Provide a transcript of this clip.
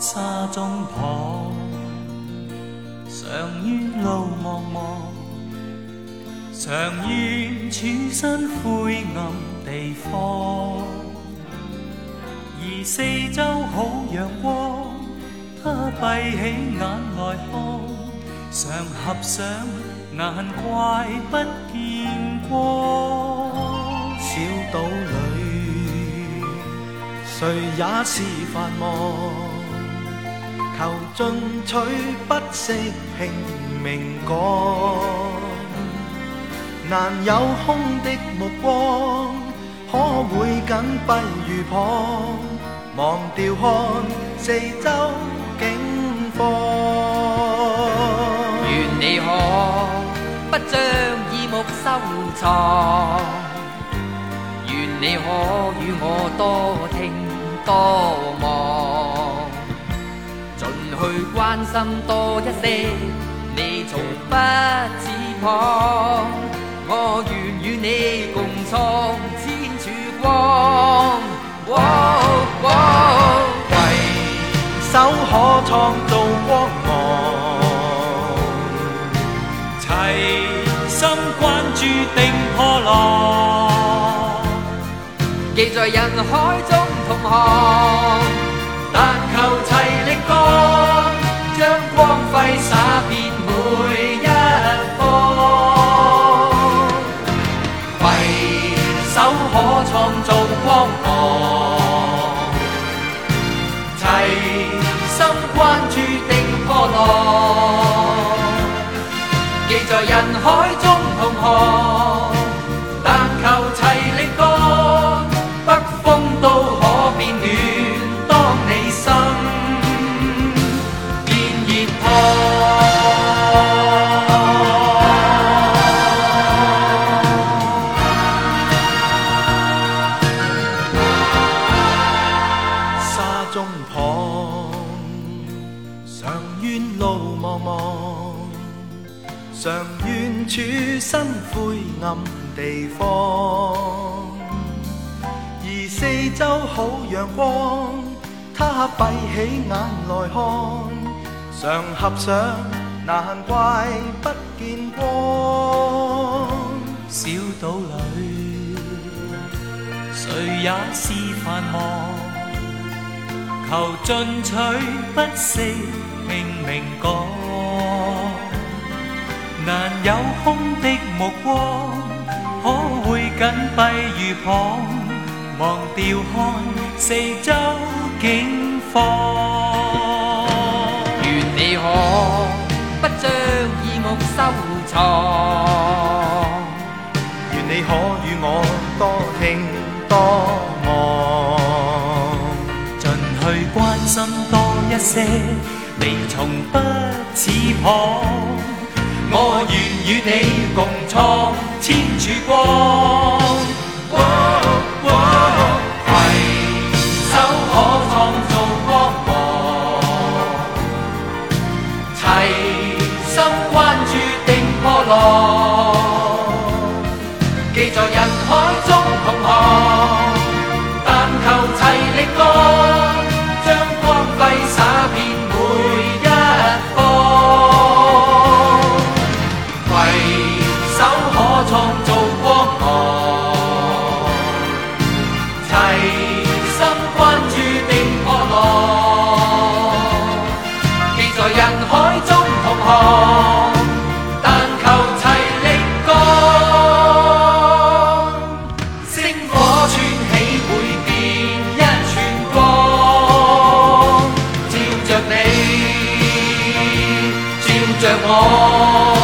沙中蚌，常於路茫茫，常於處身灰暗地方，而四周好陽光，他閉起眼來看，常合上。难怪不见光，小岛里谁也是繁忙，求进取不惜拼命干。难有空的目光，可会紧闭如旁，忘掉看四周景况。愿你可。将耳目收藏，愿你可与我多听多望，尽去关心多一些，你从不止碰，我愿与你。冰破浪，记在人海中。望常远处身灰暗地方，而四周好阳光，他闭起眼来看，常合上，难怪不见光。小岛里谁也是盼忙。求进取不息，拼命讲。难有空的目光，可会紧闭如旁，忘掉看四周景况。愿你可不将耳目收藏，愿你可与我多听多望，尽去关心多一些，离从不似旁。我愿与你共创千柱光。Oh.